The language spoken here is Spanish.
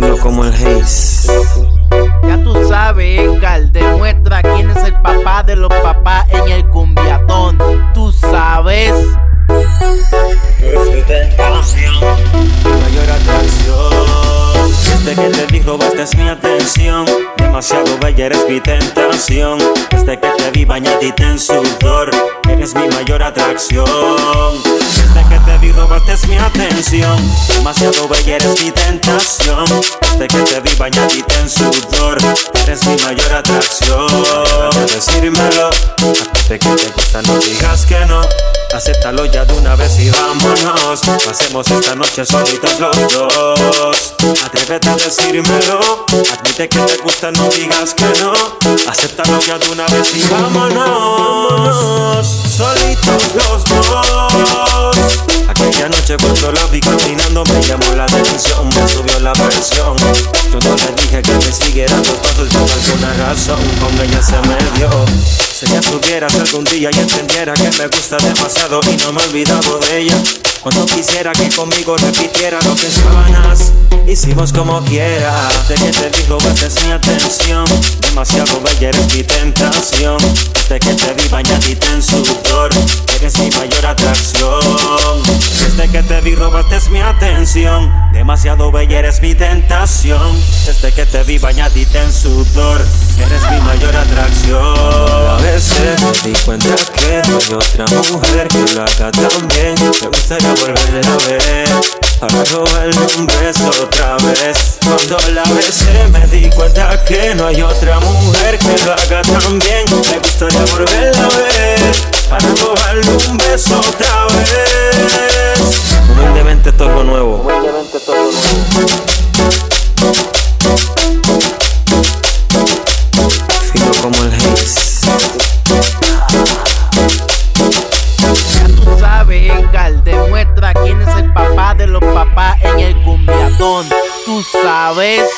Fino como el Haze. Ya tú sabes, Edgar, demuestra quién es el papá de los papás en el cumbiatón. Tú sabes. Mayor atracción. Desde que te vi robaste mi atención. Demasiado bella eres mi tentación. Desde que te vi bañadita en sudor. Eres mi mayor atracción. Desde que te vi robaste mi atención. Demasiado bella eres mi tentación. Desde que te vi bañadita en sudor. Eres mi mayor atracción. De decírmelo. Hasta que te gusta, no digas que no. Acéptalo ya de una vez y vámonos. Pasemos esta noche solitos los dos. Atrévete a decírmelo. Admite que te gusta, no digas que no. Acéptalo ya de una vez y vámonos. Caminando me llamó la atención, me subió la presión. Yo no le dije que me siguiera los pasos por alguna razón, con ella se me dio. Si ella supiera algún día y entendiera que me gusta demasiado y no me he olvidado de ella. Cuando quisiera que conmigo repitiera lo que en sábanas hicimos como quiera. De que te dijo es mi atención, demasiado bella eres mi tentación. Desde que te vi bañadita en sudor, eres mi mayor atracción. Desde que te vi robaste mi atención, demasiado bella eres mi tentación. Desde que te vi bañadita en sudor, eres mi mayor atracción. A veces me di cuenta que no hay otra mujer que lo haga tan bien. Me gustaría volverla a ver. Para robarle un beso otra vez Cuando la besé me di cuenta que no hay otra mujer que lo haga tan bien Me gustaría volverla a ver Para robarle un beso otra vez cumbiatón. Tú sabes.